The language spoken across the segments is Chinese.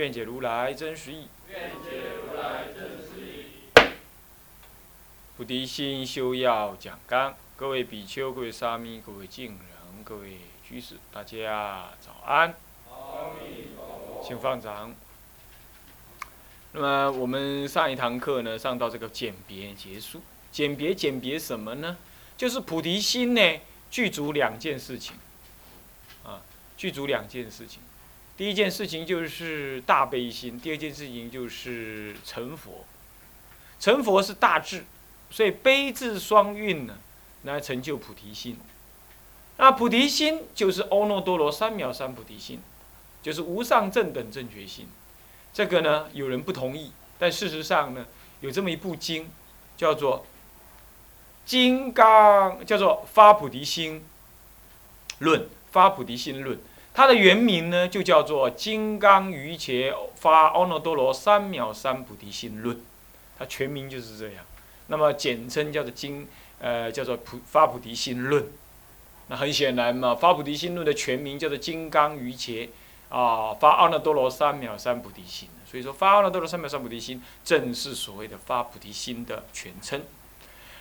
愿解如来真实义。菩提心修要讲纲，各位比丘、各位沙弥、各位敬人、各位居士，大家早安。请放掌。那么我们上一堂课呢，上到这个简别结束。简别简别什么呢？就是菩提心呢，具足两件事情。啊，具足两件事情。第一件事情就是大悲心，第二件事情就是成佛。成佛是大智，所以悲智双运呢，来成就菩提心。那菩提心就是欧耨多罗三藐三菩提心，就是无上正等正觉心。这个呢，有人不同意，但事实上呢，有这么一部经，叫做《金刚》，叫做《发菩提心论》，《发菩提心论》。它的原名呢，就叫做《金刚瑜伽发阿耨多罗三藐三菩提心论》，它全名就是这样。那么简称叫做经，呃，叫做菩发菩提心论。那很显然嘛，发菩提心论的全名叫做《金刚瑜伽啊发阿耨多罗三藐三菩提心》。所以说，发阿耨多罗三藐三菩提心，正是所谓的发菩提心的全称。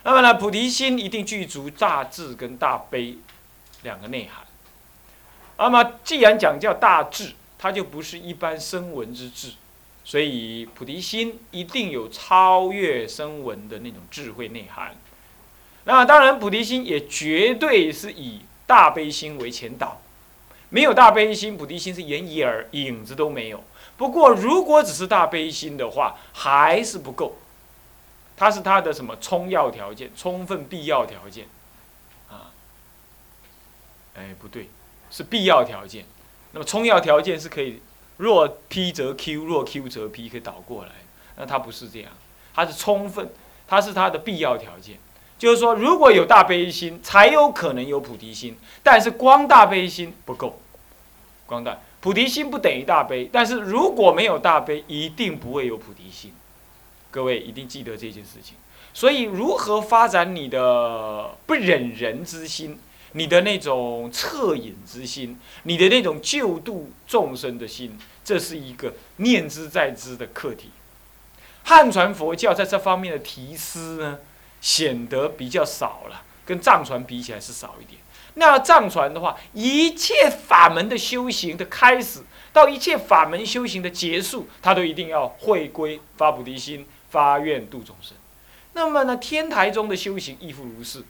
那么呢，菩提心一定具足大智跟大悲两个内涵。那么，既然讲叫大智，它就不是一般声闻之智，所以菩提心一定有超越声闻的那种智慧内涵。那当然，菩提心也绝对是以大悲心为前导，没有大悲心，菩提心是连影影子都没有。不过，如果只是大悲心的话，还是不够，它是它的什么充要条件、充分必要条件啊？哎，不对。是必要条件，那么充要条件是可以若 P 则 Q，若 Q 则 P，可以倒过来。那它不是这样，它是充分，它是它的必要条件。就是说，如果有大悲心，才有可能有菩提心。但是光大悲心不够，光大菩提心不等于大悲。但是如果没有大悲，一定不会有菩提心。各位一定记得这件事情。所以，如何发展你的不忍人之心？你的那种恻隐之心，你的那种救度众生的心，这是一个念之在之的课题。汉传佛教在这方面的提示呢，显得比较少了，跟藏传比起来是少一点。那藏传的话，一切法门的修行的开始，到一切法门修行的结束，它都一定要回归发菩提心，发愿度众生。那么呢，天台中的修行亦复如是。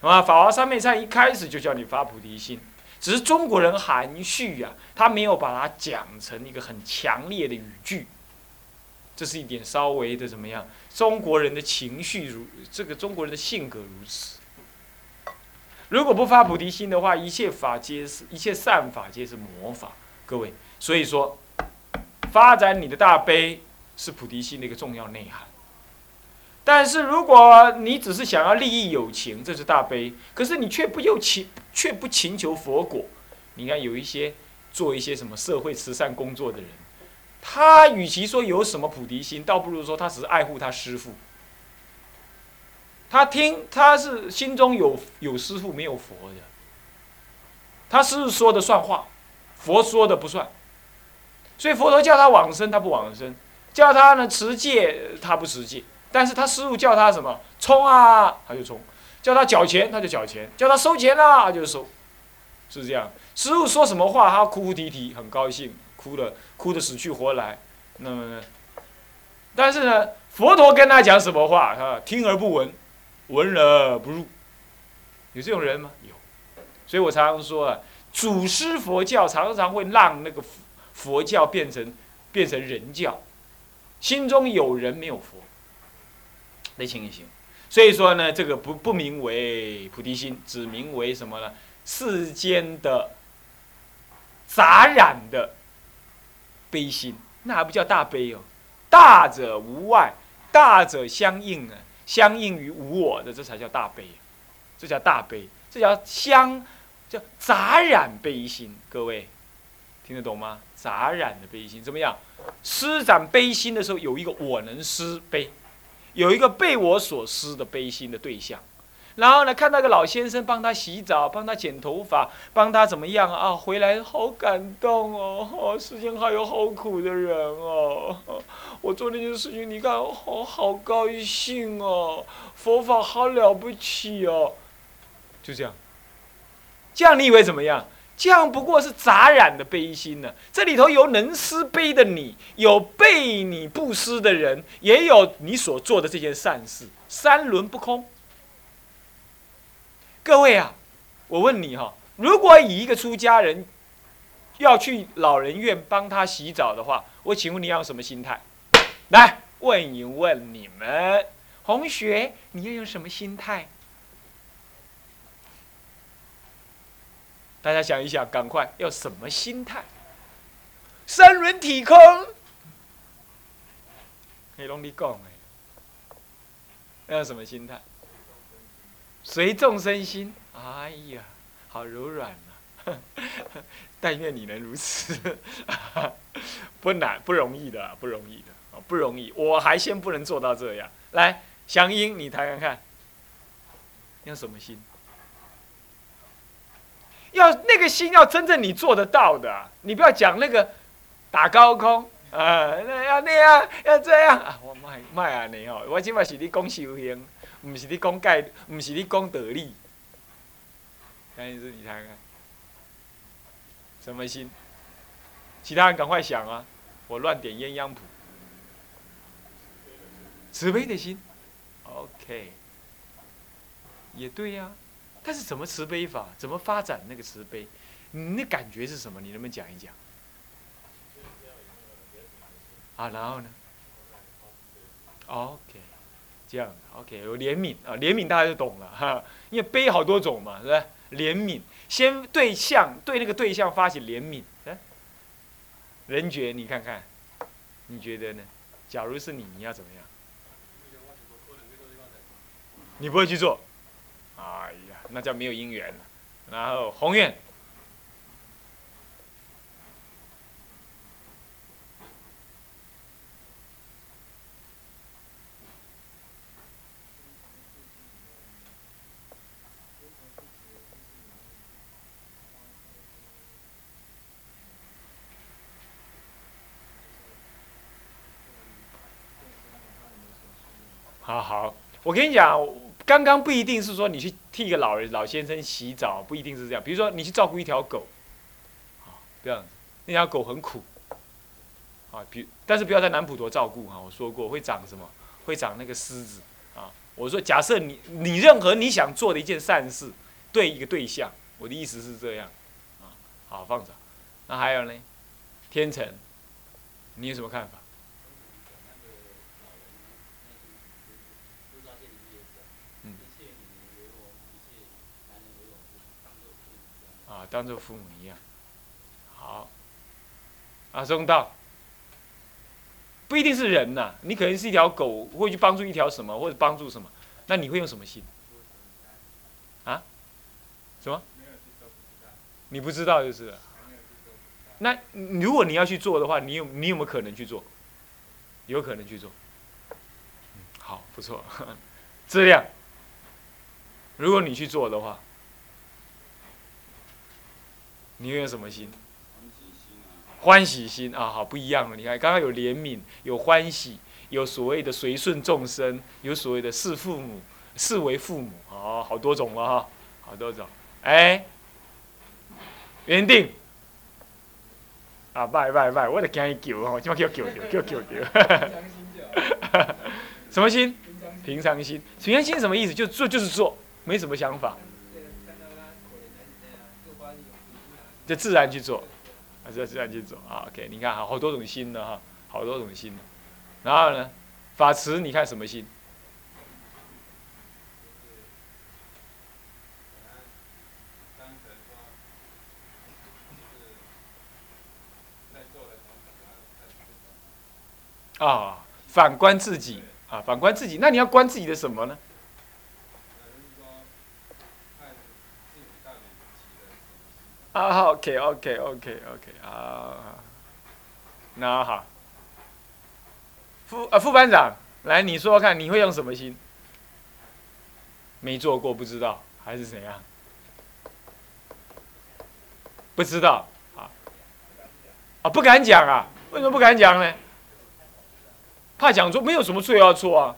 啊，法华三昧禅一开始就叫你发菩提心，只是中国人含蓄呀，他没有把它讲成一个很强烈的语句。这是一点稍微的怎么样？中国人的情绪如这个，中国人的性格如此。如果不发菩提心的话，一切法皆是一切善法皆是魔法。各位，所以说，发展你的大悲是菩提心的一个重要内涵。但是如果你只是想要利益友情，这是大悲；可是你却不又请，却不请求佛果。你看有一些做一些什么社会慈善工作的人，他与其说有什么菩提心，倒不如说他只是爱护他师父。他听他是心中有有师父没有佛的，他师父说的算话，佛说的不算。所以佛陀叫他往生，他不往生；叫他呢持戒，他不持戒。但是他师傅叫他什么冲啊，他就冲；叫他缴钱，他就缴钱；叫他收钱啊，他就收，是这样。师傅说什么话，他哭哭啼啼，很高兴，哭的哭的死去活来。那么，但是呢，佛陀跟他讲什么话，他听而不闻，闻而不入。有这种人吗？有。所以我常常说啊，祖师佛教常常会让那个佛教变成变成人教，心中有人没有佛。的情形，所以说呢，这个不不名为菩提心，只名为什么呢？世间的杂染的悲心，那还不叫大悲哦。大者无外，大者相应啊，相应于无我的，这才叫大悲。这叫大悲，这叫相，叫杂染悲心。各位听得懂吗？杂染的悲心怎么样？施展悲心的时候，有一个我能施悲，有一个被我所施的悲心的对象。然后呢，看到个老先生帮他洗澡，帮他剪头发，帮他怎么样啊？回来好感动哦！哦，世间还有好苦的人哦！我做那件事情，你看，好好高兴哦！佛法好了不起哦！就这样，这样你以为怎么样？这样不过是杂染的悲心呢。这里头有能施悲的你，有被你不施的人，也有你所做的这件善事，三轮不空。各位啊，我问你哈，如果以一个出家人要去老人院帮他洗澡的话，我请问你要什么心态？来问一问你们，同学，你要用什么心态？大家想一想，赶快要什么心态？三轮体空，可以拢你讲哎，要什么心态？随众生心，哎呀，好柔软呐！但愿你能如此，不难，不容易的，不容易的，不容易。我还先不能做到这样。来，祥英，你谈谈看，要什么心？要那个心，要真正你做得到的。你不要讲那个打高空啊，那要那样，要这样啊！我卖卖啊你哦，我起码是你讲修行。不是你讲概，不是你讲道理。看意思，你看看，什么心？其他人赶快想啊！我乱点鸳鸯谱。慈悲的心，OK，也对呀。但是怎么慈悲法？怎么发展那个慈悲？你那感觉是什么？你能不能讲一讲？啊，然后呢？OK。这样，OK，有怜悯啊，怜悯大家就懂了哈，因为悲好多种嘛，是吧？怜悯，先对象对那个对象发起怜悯，哎，人觉你看看，你觉得呢？假如是你，你要怎么样？你不会去做，哎呀，那叫没有姻缘。然后宏愿。好好，我跟你讲，刚刚不一定是说你去替一个老人老先生洗澡，不一定是这样。比如说你去照顾一条狗，啊，这样，那条狗很苦，啊，比但是不要在南普陀照顾哈，我说过会长什么？会长那个虱子啊。我说假设你你任何你想做的一件善事，对一个对象，我的意思是这样，啊，好放着。那还有呢，天成，你有什么看法？当做父母一样，好，啊，中道，不一定是人呐，你可能是一条狗，会去帮助一条什么，或者帮助什么，那你会用什么心？啊？什么？你不知道就是了。那如果你要去做的话，你有你有没有可能去做？有可能去做。好，不错，质量。如果你去做的话。你用什么心？欢喜心啊，好不一样了。你看，刚刚有怜悯，有欢喜，有所谓的随顺众生，有所谓的视父母，视为父母，哦，好多种了哈，好多种。哎，原定啊，拜拜拜，我得惊伊救哦，怎么叫叫叫叫叫叫？什么心？平常心。平常心什么意思？就做就是做，没什么想法。就自然去做，啊，就自然去做啊。OK，你看，好好多种心的哈，好多种心。然后呢，法慈，你看什么心？啊，反观自己啊，反观自己，那你要观自己的什么呢？啊，OK，OK，OK，OK，啊，那好，副啊副班长，来你说说看，你会用什么心？没做过不知道，还是怎样？不知道啊？啊，不敢讲啊？为什么不敢讲呢？怕讲错，没有什么错要错啊，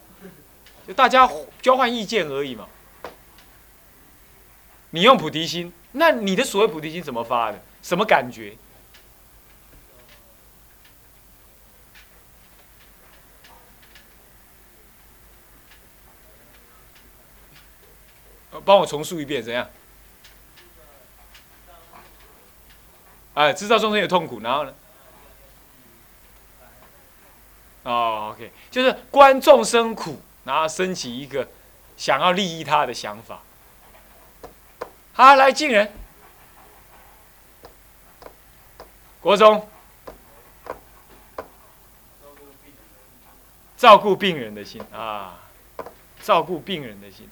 就大家交换意见而已嘛。你用菩提心。那你的所谓菩提心怎么发的？什么感觉？帮我重述一遍，怎样？哎，知道众生有痛苦，然后呢？哦，OK，就是观众生苦，然后升起一个想要利益他的想法。好，来进人，国中，照顾病人的心啊，照顾病人的心。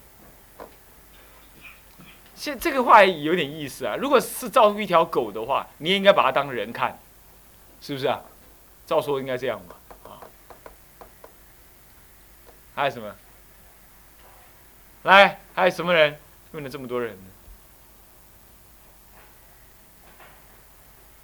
现这个话有点意思啊。如果是照顾一条狗的话，你也应该把它当人看，是不是啊？照说应该这样吧，啊。还有什么？来，还有什么人？问了这么多人。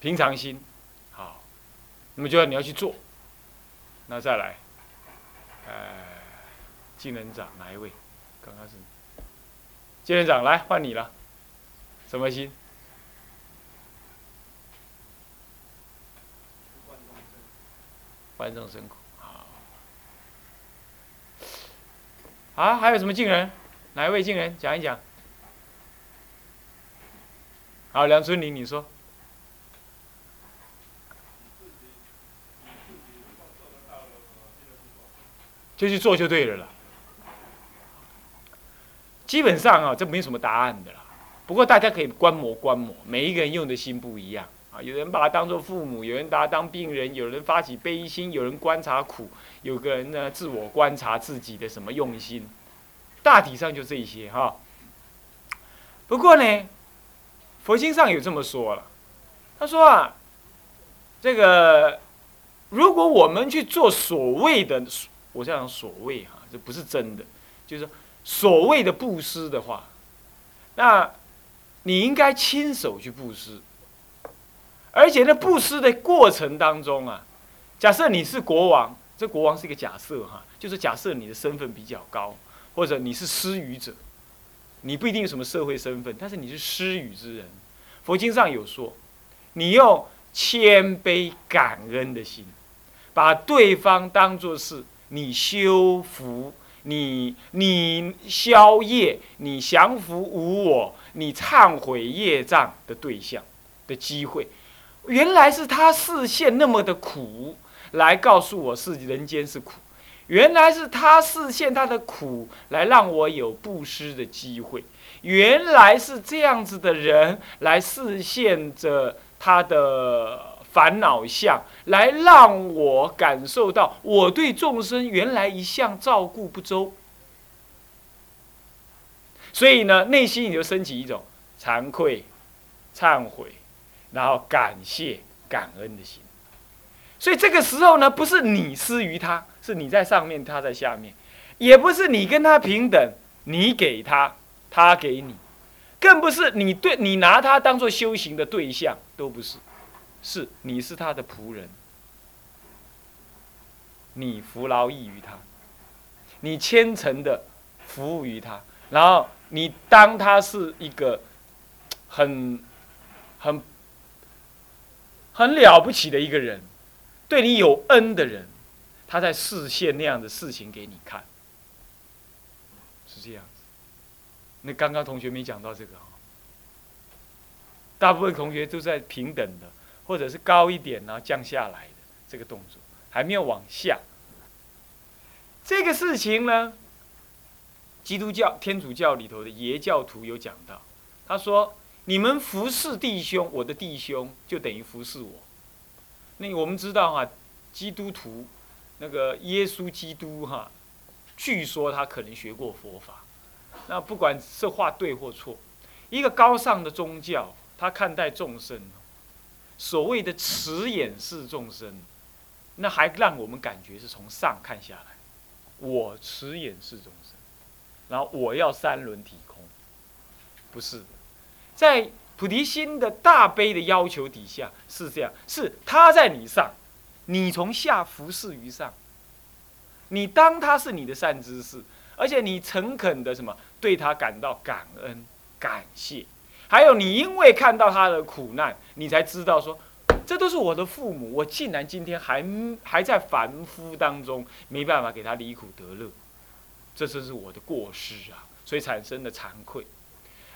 平常心，好，那么就要你要去做，那再来，呃，金人长哪一位？刚刚是金人长，来换你了，什么心？观众生苦，好，啊，还有什么敬人？哪一位敬人？讲一讲。好，梁春林，你说。就去做就对了啦。基本上啊，这没什么答案的啦。不过大家可以观摩观摩，每一个人用的心不一样啊。有人把它当做父母，有人把它当病人，有人发起悲心，有人观察苦，有个人呢自我观察自己的什么用心。大体上就这些哈。不过呢，佛经上有这么说了，他说啊，这个如果我们去做所谓的。我这样所谓哈，这不是真的，就是所谓的布施的话，那你应该亲手去布施，而且那布施的过程当中啊，假设你是国王，这国王是一个假设哈，就是假设你的身份比较高，或者你是施予者，你不一定有什么社会身份，但是你是施予之人，佛经上有说，你用谦卑感恩的心，把对方当作是。你修福，你你消业，你降服无我，你忏悔业障的对象的机会，原来是他视线那么的苦，来告诉我是人间是苦，原来是他视线他的苦，来让我有布施的机会，原来是这样子的人来视线着他的。烦恼相来让我感受到我对众生原来一向照顾不周，所以呢，内心也就升起一种惭愧、忏悔，然后感谢、感恩的心。所以这个时候呢，不是你施于他，是你在上面，他在下面；也不是你跟他平等，你给他，他给你；更不是你对你拿他当做修行的对象，都不是。是，你是他的仆人，你服劳役于他，你虔诚的服务于他，然后你当他是一个很很很了不起的一个人，对你有恩的人，他在示现那样的事情给你看，是这样子。那刚刚同学没讲到这个啊，大部分同学都在平等的，或者是高一点然后降下来的这个动作，还没有往下。这个事情呢，基督教、天主教里头的耶教徒有讲到，他说：“你们服侍弟兄，我的弟兄就等于服侍我。”那我们知道啊，基督徒那个耶稣基督哈，据说他可能学过佛法。那不管这话对或错，一个高尚的宗教，他看待众生，所谓的慈眼视众生，那还让我们感觉是从上看下来。我慈眼视众生，然后我要三轮体空，不是的，在菩提心的大悲的要求底下是这样，是他在你上，你从下服侍于上，你当他是你的善知识，而且你诚恳的什么对他感到感恩感谢，还有你因为看到他的苦难，你才知道说。这都是我的父母，我竟然今天还还在凡夫当中，没办法给他离苦得乐，这就是我的过失啊，所以产生的惭愧。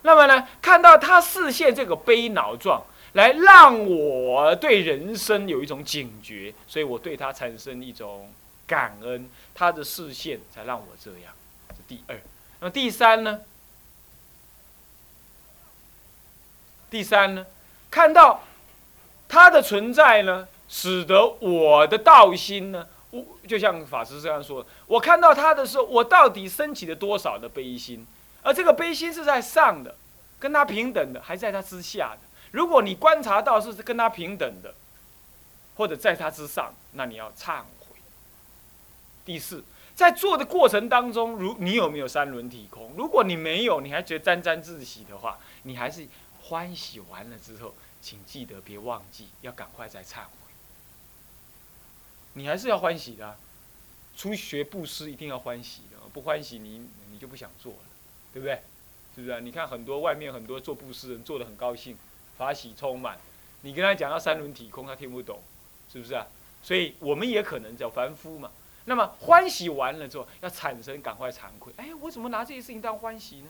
那么呢，看到他视线这个悲恼状，来让我对人生有一种警觉，所以我对他产生一种感恩，他的视线才让我这样。这第二，那么第三呢？第三呢，看到。他的存在呢，使得我的道心呢，我就像法师这样说：，我看到他的时候，我到底升起了多少的悲心？而这个悲心是在上的，跟他平等的，还在他之下的。如果你观察到是跟他平等的，或者在他之上，那你要忏悔。第四，在做的过程当中，如你有没有三轮体空？如果你没有，你还觉得沾沾自喜的话，你还是欢喜完了之后。请记得别忘记，要赶快再忏悔。你还是要欢喜的，初学布施一定要欢喜的，不欢喜你你就不想做了，对不对？是不是啊？你看很多外面很多做布施人做的很高兴，法喜充满，你跟他讲要三轮体空，他听不懂，是不是啊？所以我们也可能叫凡夫嘛。那么欢喜完了之后，要产生赶快惭愧。哎，我怎么拿这些事情当欢喜呢？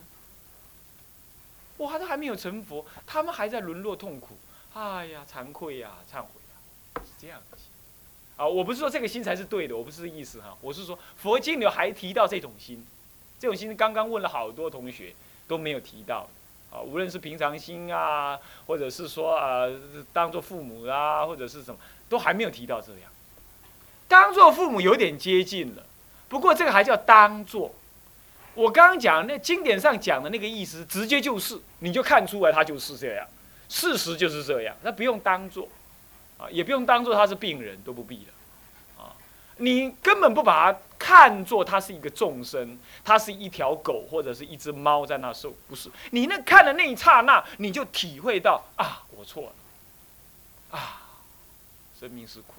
我还都还没有成佛，他们还在沦落痛苦。哎呀，惭愧呀，忏悔呀，是这样的心啊！我不是说这个心才是对的，我不是这意思哈。我是说佛经里还提到这种心，这种心刚刚问了好多同学都没有提到啊。无论是平常心啊，或者是说啊，当做父母啊，或者是什么，都还没有提到这样。当做父母有点接近了，不过这个还叫当做。我刚刚讲那经典上讲的那个意思，直接就是，你就看出来他就是这样。事实就是这样，那不用当做，啊，也不用当做他是病人，都不必了，啊，你根本不把他看作他是一个众生，他是一条狗或者是一只猫在那受，不是，你那看的那一刹那，你就体会到啊，我错了，啊，生命是苦，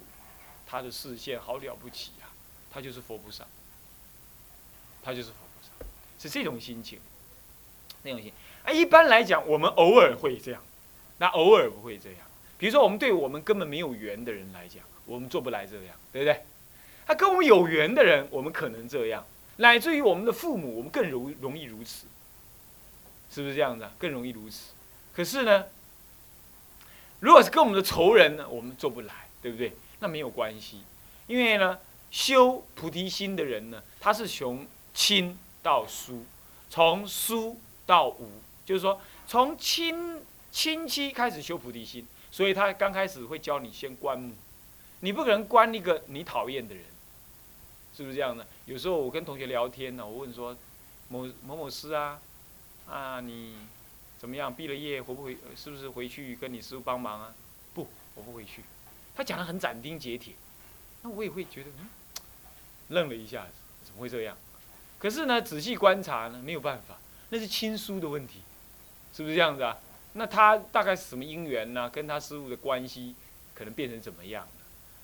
他的视线好了不起呀，他就是佛菩萨，他就是佛菩萨，是这种心情，那种心，啊，一般来讲，我们偶尔会这样。那偶尔不会这样，比如说我们对我们根本没有缘的人来讲，我们做不来这样，对不对？他跟我们有缘的人，我们可能这样，乃至于我们的父母，我们更容容易如此，是不是这样子？更容易如此。可是呢，如果是跟我们的仇人呢，我们做不来，对不对？那没有关系，因为呢，修菩提心的人呢，他是从亲到疏，从疏到无，就是说从亲。亲戚开始修菩提心，所以他刚开始会教你先观母，你不可能观一个你讨厌的人，是不是这样的？有时候我跟同学聊天呢，我问说，某某某师啊，啊你怎么样？毕了业回不回？是不是回去跟你师傅帮忙啊？不，我不回去。他讲的很斩钉截铁，那我也会觉得嗯，愣了一下子，怎么会这样？可是呢，仔细观察呢，没有办法，那是亲疏的问题，是不是这样子啊？那他大概是什么因缘呢？跟他师傅的关系可能变成怎么样了？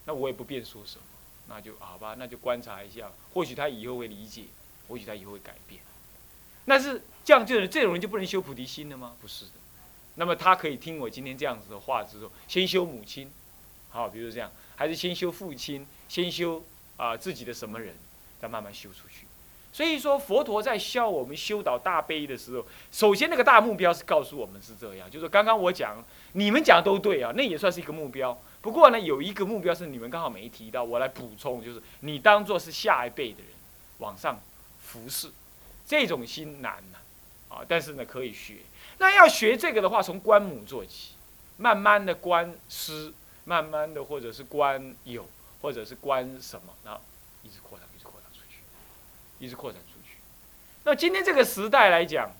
那我也不便说什么，那就好吧，那就观察一下，或许他以后会理解，或许他以后会改变。那是这样，就是这种人就不能修菩提心了吗？不是的，那么他可以听我今天这样子的话之后，先修母亲，好，比如这样，还是先修父亲，先修啊自己的什么人，再慢慢修出去。所以说，佛陀在教我们修导大悲的时候，首先那个大目标是告诉我们是这样，就是刚刚我讲，你们讲都对啊，那也算是一个目标。不过呢，有一个目标是你们刚好没提到，我来补充，就是你当做是下一辈的人往上服侍，这种心难呐，啊，但是呢可以学。那要学这个的话，从观母做起，慢慢的观师，慢慢的或者是观友，或者是观什么，然后一直扩展，一直扩展出去，一直扩展出去。那今天这个时代来讲，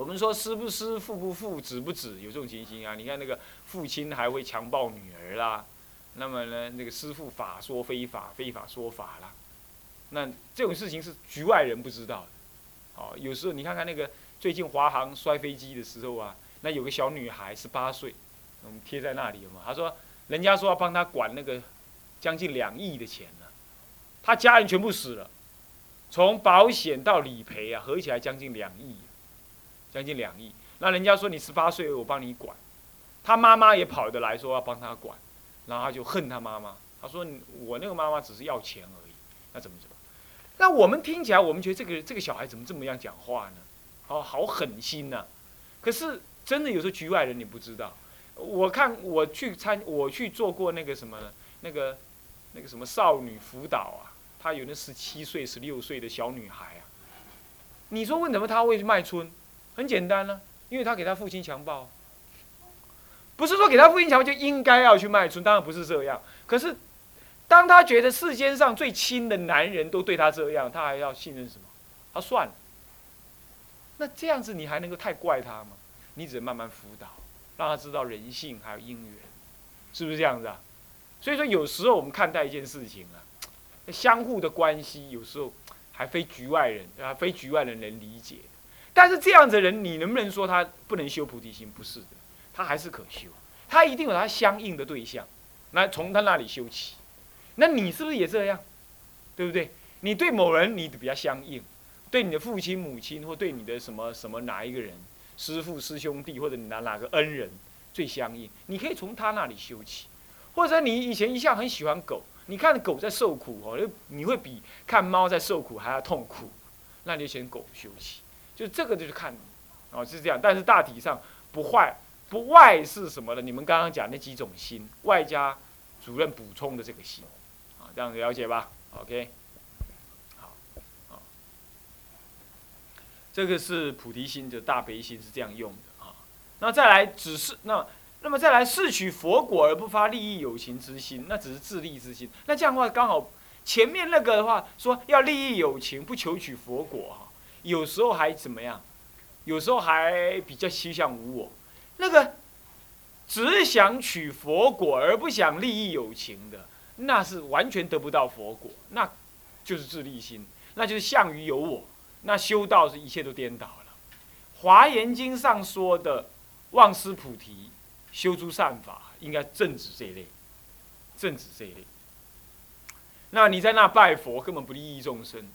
我们说师不师，父不父，子不子，有这种情形啊。你看那个父亲还会强暴女儿啦，那么呢，那个师父法说非法，非法说法啦，那这种事情是局外人不知道的。哦，有时候你看看那个。最近华航摔飞机的时候啊，那有个小女孩十八岁，我们贴在那里嘛。她说，人家说要帮她管那个将近两亿的钱呢，她家人全部死了，从保险到理赔啊，合起来将近两亿，将近两亿。那人家说你十八岁，我帮你管，他妈妈也跑得来说要帮他管，然后他就恨他妈妈。他说我那个妈妈只是要钱而已，那怎么怎么？那我们听起来，我们觉得这个这个小孩怎么这么样讲话呢？哦，好狠心呐！可是真的有时候局外人你不知道。我看我去参，我去做过那个什么，那个那个什么少女辅导啊，她有那十七岁、十六岁的小女孩啊。你说为什么她会卖春？很简单呢，因为他给他父亲强暴。不是说给他父亲强暴就应该要去卖春，当然不是这样。可是，当他觉得世间上最亲的男人都对他这样，他还要信任什么？他算了。那这样子你还能够太怪他吗？你只能慢慢辅导，让他知道人性还有因缘，是不是这样子啊？所以说有时候我们看待一件事情啊，相互的关系有时候还非局外人啊，非局外人能理解。但是这样子的人，你能不能说他不能修菩提心？不是的，他还是可修，他一定有他相应的对象，那从他那里修起。那你是不是也这样？对不对？你对某人你比较相应。对你的父亲、母亲，或对你的什么什么哪一个人，师父、师兄弟，或者你哪哪个恩人最相应，你可以从他那里修起。或者你以前一向很喜欢狗，你看狗在受苦哦，你会比看猫在受苦还要痛苦，那你就选狗修起。就这个就是看，哦是这样。但是大体上不坏不外是什么呢？你们刚刚讲那几种心，外加主任补充的这个心，啊，这样子了解吧？OK 好。这个是菩提心，的大悲心是这样用的啊。那再来只是那，那么再来是取佛果而不发利益有情之心，那只是自利之心。那这样的话刚好前面那个的话说要利益有情，不求取佛果哈，有时候还怎么样？有时候还比较趋向无我。那个只想取佛果而不想利益有情的，那是完全得不到佛果，那就是自利心，那就是相于有我。那修道是一切都颠倒了，《华严经》上说的忘失菩提，修诸善法，应该正指这一类，正指这一类。那你在那拜佛，根本不利益众生，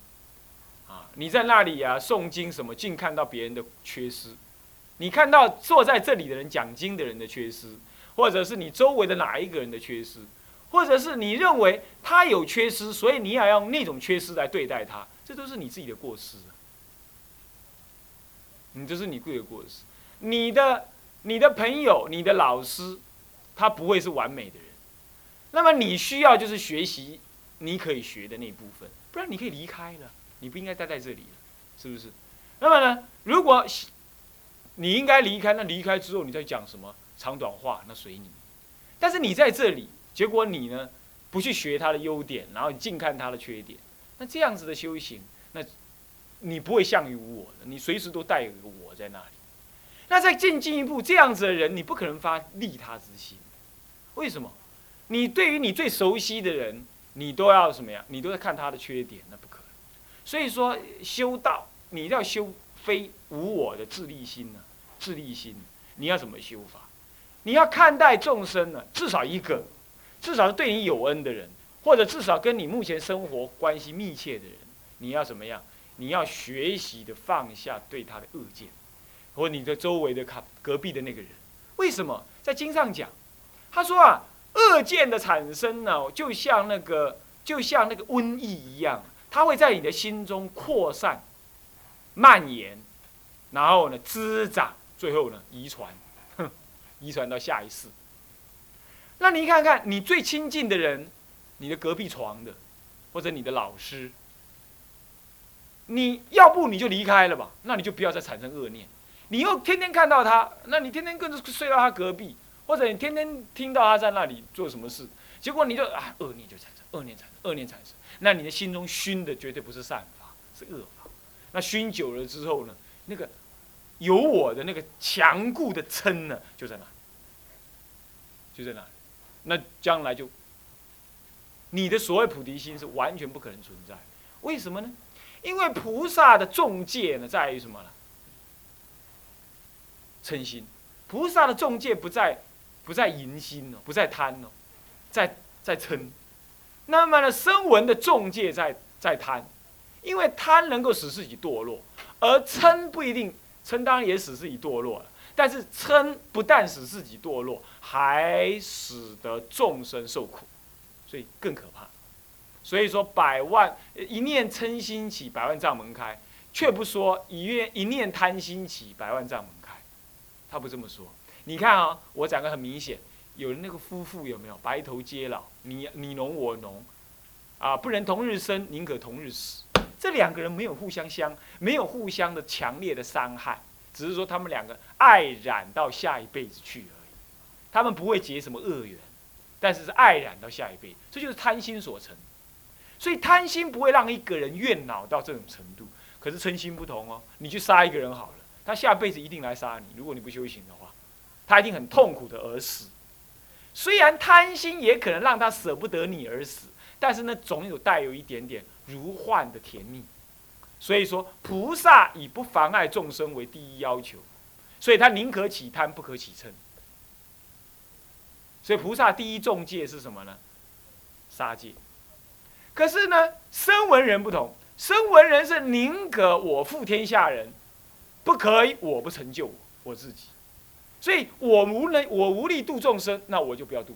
啊，你在那里啊诵经什么，尽看到别人的缺失，你看到坐在这里的人讲经的人的缺失，或者是你周围的哪一个人的缺失，或者是你认为他有缺失，所以你要用那种缺失来对待他，这都是你自己的过失。你这是你贵的过失，你的、你的朋友、你的老师，他不会是完美的人。那么你需要就是学习你可以学的那部分，不然你可以离开了，你不应该待在这里是不是？那么呢，如果你应该离开，那离开之后你再讲什么长短话，那随你。但是你在这里，结果你呢不去学他的优点，然后你净看他的缺点，那这样子的修行，那。你不会向于我的，你随时都带有一个我在那里。那再进进一步，这样子的人，你不可能发利他之心。为什么？你对于你最熟悉的人，你都要什么呀？你都在看他的缺点，那不可。所以说，修道你要修非无我的自利心呢？自利心，你要怎么修法？你要看待众生呢？至少一个，至少是对你有恩的人，或者至少跟你目前生活关系密切的人，你要怎么样？你要学习的放下对他的恶见，或你的周围的卡隔壁的那个人。为什么在经上讲？他说啊，恶见的产生呢，就像那个就像那个瘟疫一样，它会在你的心中扩散、蔓延，然后呢滋长，最后呢遗传，遗传到下一世。那你看看你最亲近的人，你的隔壁床的，或者你的老师，你要不你就离开了吧，那你就不要再产生恶念。你又天天看到他，那你天天跟着睡到他隔壁，或者你天天听到他在那里做什么事，结果你就啊恶念就产生，恶念产生，恶念产生，那你的心中熏的绝对不是善法，是恶法。那熏久了之后呢，那个有我的那个强固的嗔呢，就在那，就在那，那将来就你的所谓菩提心是完全不可能存在。为什么呢？因为菩萨的重戒呢，在于什么呢？嗔心，菩萨的重戒不在，不在淫心哦，不在贪哦，在在嗔。那么呢，声闻的重戒在在贪，因为贪能够使自己堕落，而嗔不一定，嗔当然也使自己堕落了。但是嗔不但使自己堕落，还使得众生受苦，所以更可怕。所以说，百万一念嗔心起，百万障门开，却不说一念一念贪心起，百万障门开。他不这么说，你看啊，我讲个很明显，有那个夫妇有没有白头偕老，你你侬我侬，啊，不能同日生，宁可同日死。这两个人没有互相相，没有互相的强烈的伤害，只是说他们两个爱染到下一辈子去而已。他们不会结什么恶缘，但是是爱染到下一辈，这就是贪心所成。所以贪心不会让一个人怨恼到这种程度，可是嗔心不同哦，你去杀一个人好了。他下辈子一定来杀你，如果你不修行的话，他一定很痛苦的而死。虽然贪心也可能让他舍不得你而死，但是呢，总有带有一点点如幻的甜蜜。所以说，菩萨以不妨碍众生为第一要求，所以他宁可起贪，不可起嗔。所以菩萨第一重戒是什么呢？杀戒。可是呢，声闻人不同，声闻人是宁可我负天下人。不可以，我不成就我自己，所以我无能，我无力度众生，那我就不要度。